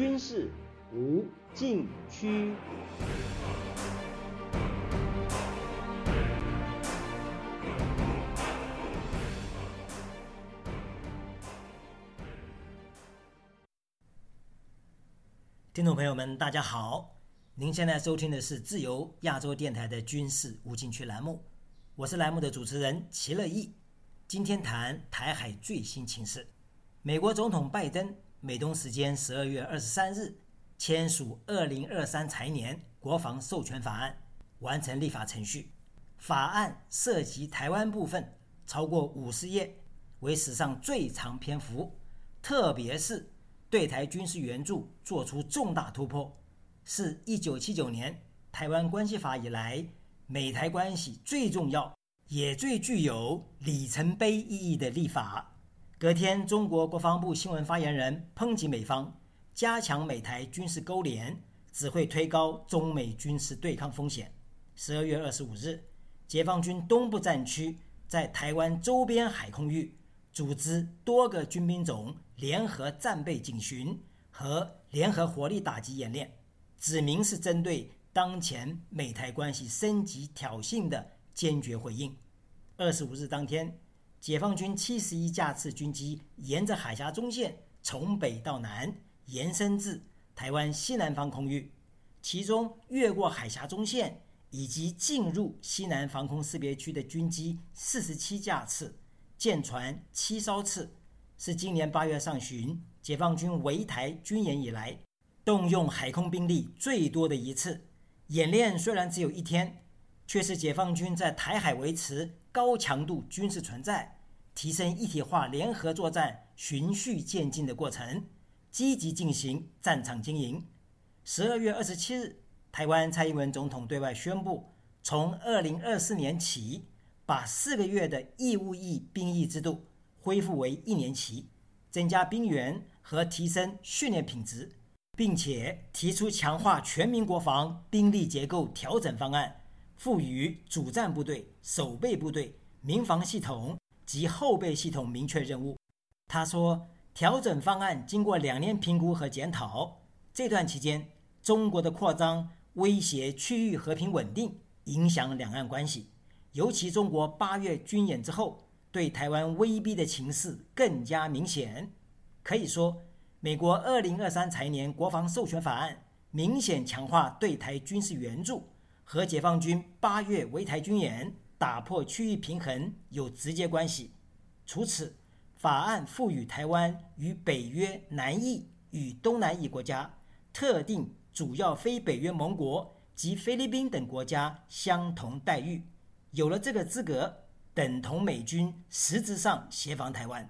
军事无禁区。听众朋友们，大家好！您现在收听的是自由亚洲电台的军事无禁区栏目，我是栏目的主持人齐乐意。今天谈台海最新情势。美国总统拜登美东时间十二月二十三日签署二零二三财年国防授权法案，完成立法程序。法案涉及台湾部分，超过五十页，为史上最长篇幅，特别是对台军事援助做出重大突破，是一九七九年台湾关系法以来美台关系最重要。也最具有里程碑意义的立法。隔天，中国国防部新闻发言人抨击美方加强美台军事勾连，只会推高中美军事对抗风险。十二月二十五日，解放军东部战区在台湾周边海空域组织多个军兵种联合战备警巡和联合火力打击演练，指明是针对当前美台关系升级挑衅的。坚决回应。二十五日当天，解放军七十一架次军机沿着海峡中线从北到南延伸至台湾西南方空域，其中越过海峡中线以及进入西南防空识别区的军机四十七架次，舰船七艘次，是今年八月上旬解放军围台军演以来动用海空兵力最多的一次。演练虽然只有一天。却是解放军在台海维持高强度军事存在、提升一体化联合作战循序渐进的过程，积极进行战场经营。十二月二十七日，台湾蔡英文总统对外宣布，从二零二四年起，把四个月的义务役兵役制度恢复为一年期，增加兵员和提升训练品质，并且提出强化全民国防兵力结构调整方案。赋予主战部队、守备部队、民防系统及后备系统明确任务。他说，调整方案经过两年评估和检讨，这段期间中国的扩张威胁区域和平稳定，影响两岸关系。尤其中国八月军演之后，对台湾威逼的情势更加明显。可以说，美国二零二三财年国防授权法案明显强化对台军事援助。和解放军八月围台军演打破区域平衡有直接关系。除此，法案赋予台湾与北约、南翼与东南翼国家特定主要非北约盟国及菲律宾等国家相同待遇。有了这个资格，等同美军实质上协防台湾。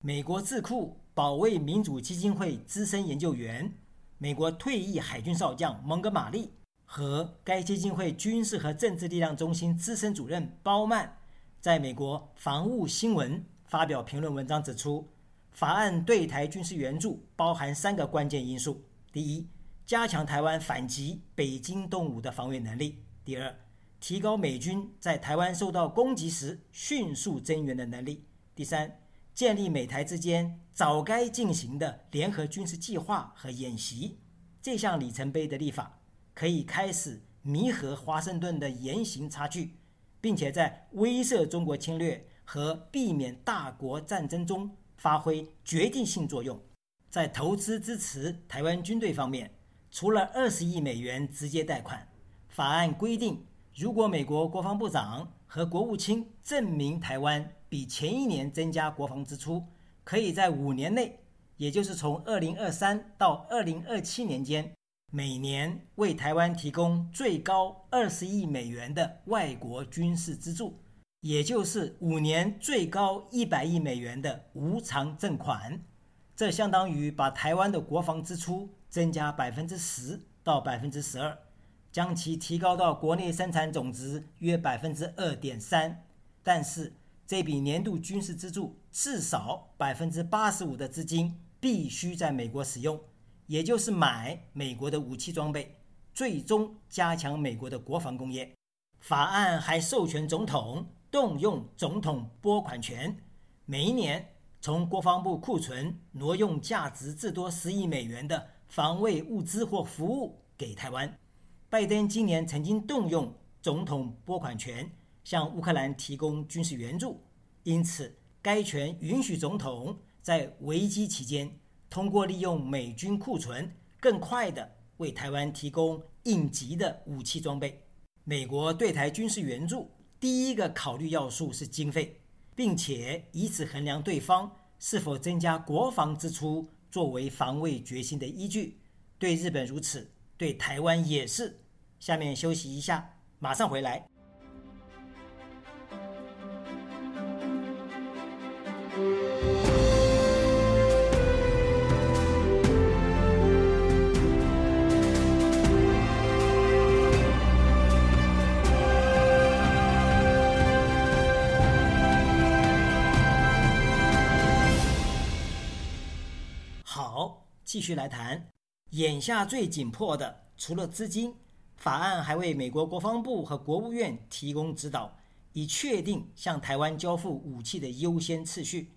美国智库保卫民主基金会资深研究员、美国退役海军少将蒙哥马利。和该基金会军事和政治力量中心资深主任包曼在美国防务新闻发表评论文章，指出，法案对台军事援助包含三个关键因素：第一，加强台湾反击北京动武的防卫能力；第二，提高美军在台湾受到攻击时迅速增援的能力；第三，建立美台之间早该进行的联合军事计划和演习。这项里程碑的立法。可以开始弥合华盛顿的言行差距，并且在威慑中国侵略和避免大国战争中发挥决定性作用。在投资支持台湾军队方面，除了二十亿美元直接贷款，法案规定，如果美国国防部长和国务卿证明台湾比前一年增加国防支出，可以在五年内，也就是从二零二三到二零二七年间。每年为台湾提供最高二十亿美元的外国军事资助，也就是五年最高一百亿美元的无偿赠款，这相当于把台湾的国防支出增加百分之十到百分之十二，将其提高到国内生产总值约百分之二点三。但是这笔年度军事资助至少百分之八十五的资金必须在美国使用。也就是买美国的武器装备，最终加强美国的国防工业。法案还授权总统动用总统拨款权，每一年从国防部库存挪用价值至多十亿美元的防卫物资或服务给台湾。拜登今年曾经动用总统拨款权向乌克兰提供军事援助，因此该权允许总统在危机期间通过利用美军库存，更快地为台湾提供应急的武器装备。美国对台军事援助第一个考虑要素是经费，并且以此衡量对方是否增加国防支出。作为防卫决心的依据，对日本如此，对台湾也是。下面休息一下，马上回来。好继续来谈，眼下最紧迫的，除了资金，法案还为美国国防部和国务院提供指导，以确定向台湾交付武器的优先次序。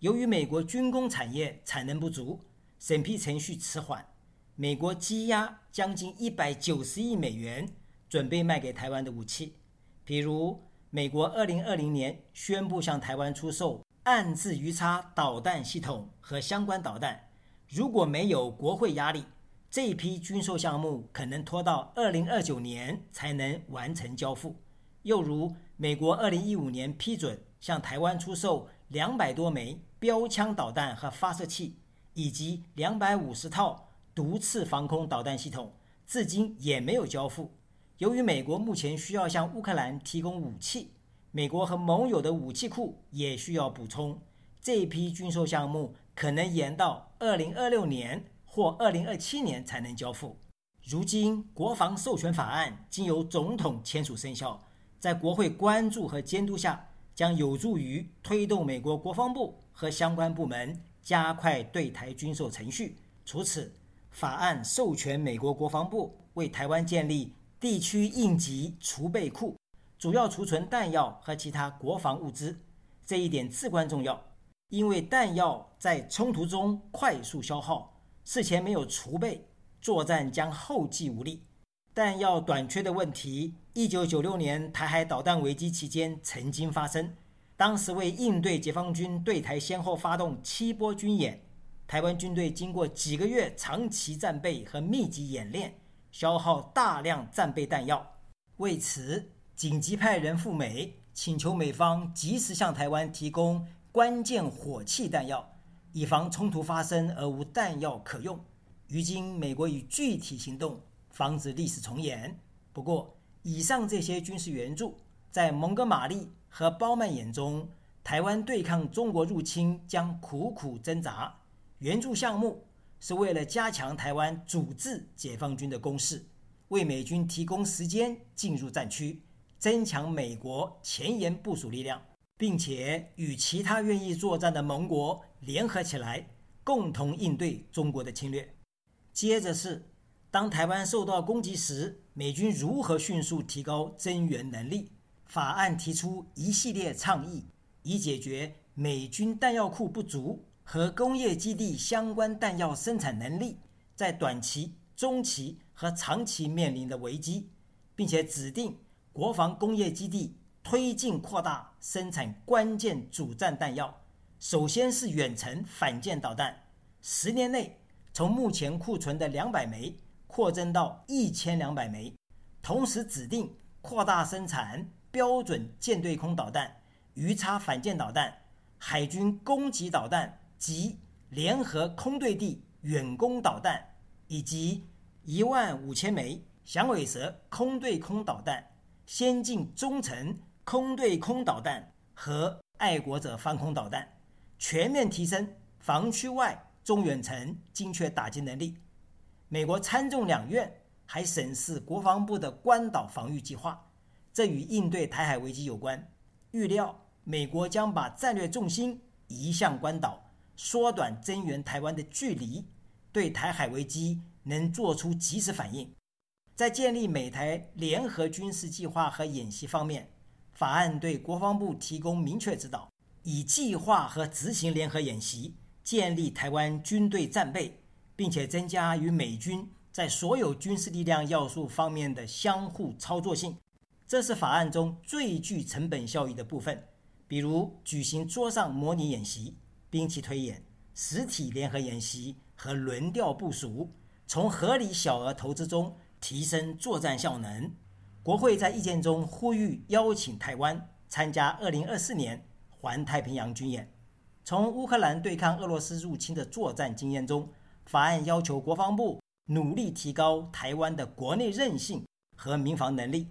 由于美国军工产业产能不足，审批程序迟缓，美国积压将近一百九十亿美元准备卖给台湾的武器，比如美国二零二零年宣布向台湾出售暗自鱼叉导弹系统和相关导弹。如果没有国会压力，这批军售项目可能拖到二零二九年才能完成交付。又如，美国二零一五年批准向台湾出售两百多枚标枪导弹和发射器，以及两百五十套毒刺防空导弹系统，至今也没有交付。由于美国目前需要向乌克兰提供武器，美国和盟友的武器库也需要补充，这批军售项目。可能延到二零二六年或二零二七年才能交付。如今，国防授权法案经由总统签署生效，在国会关注和监督下，将有助于推动美国国防部和相关部门加快对台军售程序。除此，法案授权美国国防部为台湾建立地区应急储备库，主要储存弹药和其他国防物资。这一点至关重要。因为弹药在冲突中快速消耗，事前没有储备，作战将后继无力。弹药短缺的问题，一九九六年台海导弹危机期间曾经发生。当时为应对解放军对台先后发动七波军演，台湾军队经过几个月长期战备和密集演练，消耗大量战备弹药。为此，紧急派人赴美，请求美方及时向台湾提供。关键火器弹药，以防冲突发生而无弹药可用。如今，美国以具体行动防止历史重演。不过，以上这些军事援助，在蒙哥马利和包曼眼中，台湾对抗中国入侵将苦苦挣扎。援助项目是为了加强台湾阻治解放军的攻势，为美军提供时间进入战区，增强美国前沿部署力量。并且与其他愿意作战的盟国联合起来，共同应对中国的侵略。接着是，当台湾受到攻击时，美军如何迅速提高增援能力？法案提出一系列倡议，以解决美军弹药库不足和工业基地相关弹药生产能力在短期、中期和长期面临的危机，并且指定国防工业基地。推进扩大生产关键主战弹药，首先是远程反舰导弹，十年内从目前库存的两百枚扩增到一千两百枚。同时指定扩大生产标准舰对空导弹、鱼叉反舰导弹、海军攻击导弹及联合空对地远攻导弹，以及一万五千枚响尾蛇空对空导弹、先进中程。空对空导弹和爱国者防空导弹，全面提升防区外中远程精确打击能力。美国参众两院还审视国防部的关岛防御计划，这与应对台海危机有关。预料美国将把战略重心移向关岛，缩短增援台湾的距离，对台海危机能做出及时反应。在建立美台联合军事计划和演习方面。法案对国防部提供明确指导，以计划和执行联合演习，建立台湾军队战备，并且增加与美军在所有军事力量要素方面的相互操作性。这是法案中最具成本效益的部分，比如举行桌上模拟演习、兵器推演、实体联合演习和轮调部署，从合理小额投资中提升作战效能。国会在意见中呼吁邀请台湾参加2024年环太平洋军演。从乌克兰对抗俄罗斯入侵的作战经验中，法案要求国防部努力提高台湾的国内韧性和民防能力，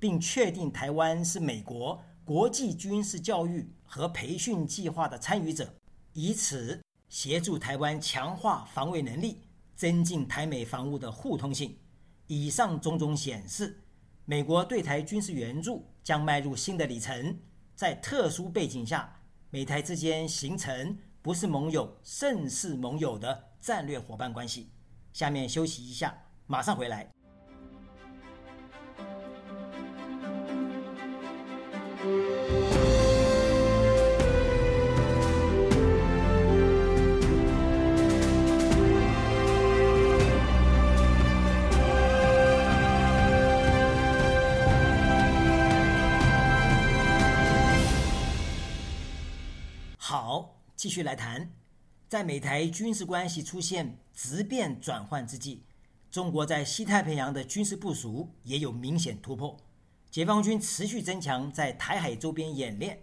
并确定台湾是美国国际军事教育和培训计划的参与者，以此协助台湾强化防卫能力，增进台美防务的互通性。以上种种显示，美国对台军事援助将迈入新的里程，在特殊背景下。美台之间形成不是盟友，胜是盟友的战略伙伴关系。下面休息一下，马上回来。继续来谈，在美台军事关系出现质变转换之际，中国在西太平洋的军事部署也有明显突破。解放军持续增强在台海周边演练，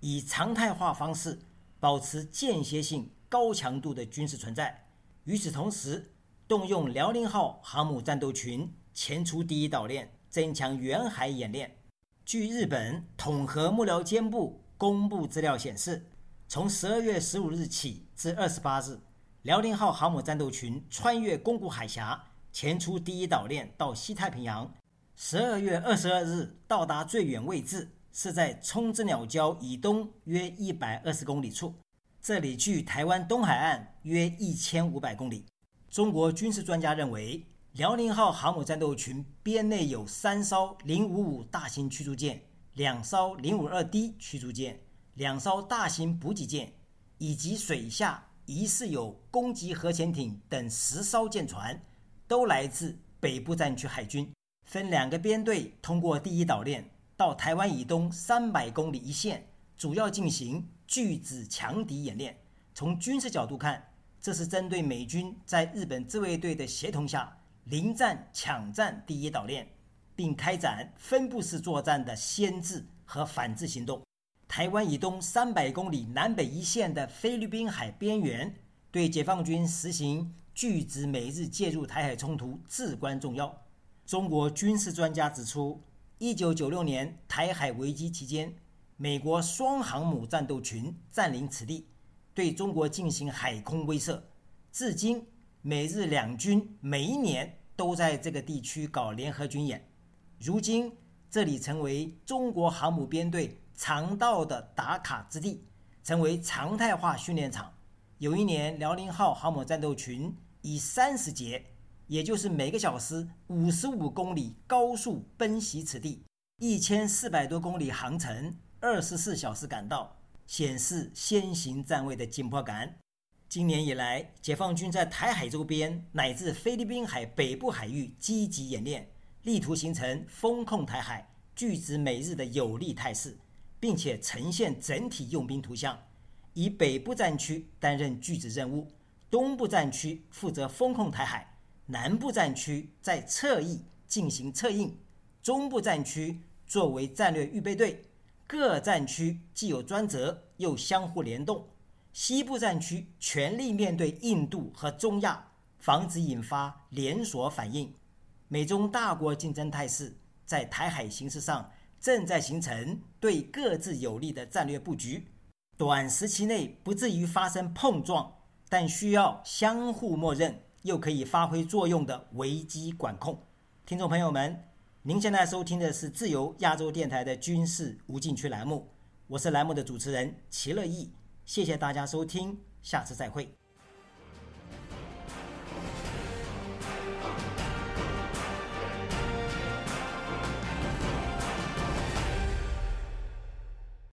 以常态化方式保持间歇性高强度的军事存在。与此同时，动用辽宁号航母战斗群前出第一岛链，增强远海演练。据日本统合幕僚监部公布资料显示。从十二月十五日起至二十八日，辽宁号航母战斗群穿越宫古海峡，前出第一岛链到西太平洋。十二月二十二日到达最远位置是在冲之鸟礁以东约一百二十公里处，这里距台湾东海岸约一千五百公里。中国军事专家认为，辽宁号航母战斗群编内有三艘零五五大型驱逐舰，两艘零五二 D 驱逐舰。两艘大型补给舰，以及水下疑似有攻击核潜艇等十艘舰船，都来自北部战区海军，分两个编队通过第一岛链到台湾以东三百公里一线，主要进行拒止强敌演练。从军事角度看，这是针对美军在日本自卫队的协同下临战抢占第一岛链，并开展分布式作战的先制和反制行动。台湾以东三百公里南北一线的菲律宾海边缘，对解放军实行拒止美日介入台海冲突至关重要。中国军事专家指出，一九九六年台海危机期间，美国双航母战斗群占领此地，对中国进行海空威慑。至今，美日两军每一年都在这个地区搞联合军演。如今，这里成为中国航母编队。常到的打卡之地，成为常态化训练场。有一年，辽宁号航母战斗群以三十节，也就是每个小时五十五公里高速奔袭此地，一千四百多公里航程，二十四小时赶到，显示先行站位的紧迫感。今年以来，解放军在台海周边乃至菲律宾海北部海域积极演练，力图形成封控台海、拒止美日的有利态势。并且呈现整体用兵图像，以北部战区担任拒止任务，东部战区负责封控台海，南部战区在侧翼进行策应，中部战区作为战略预备队，各战区既有专责又相互联动，西部战区全力面对印度和中亚，防止引发连锁反应。美中大国竞争态势在台海形势上。正在形成对各自有利的战略布局，短时期内不至于发生碰撞，但需要相互默认又可以发挥作用的危机管控。听众朋友们，您现在收听的是自由亚洲电台的军事无禁区栏目，我是栏目的主持人齐乐意，谢谢大家收听，下次再会。